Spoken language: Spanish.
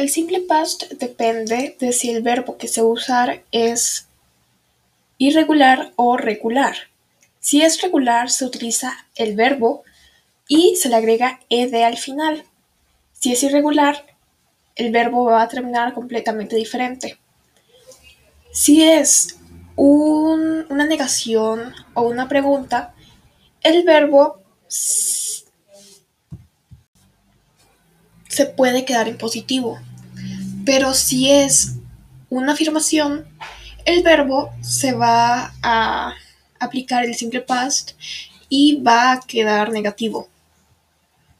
El simple past depende de si el verbo que se usar es irregular o regular. Si es regular, se utiliza el verbo y se le agrega ed al final. Si es irregular, el verbo va a terminar completamente diferente. Si es una negación o una pregunta, el verbo se puede quedar en positivo. Pero si es una afirmación, el verbo se va a aplicar el simple past y va a quedar negativo.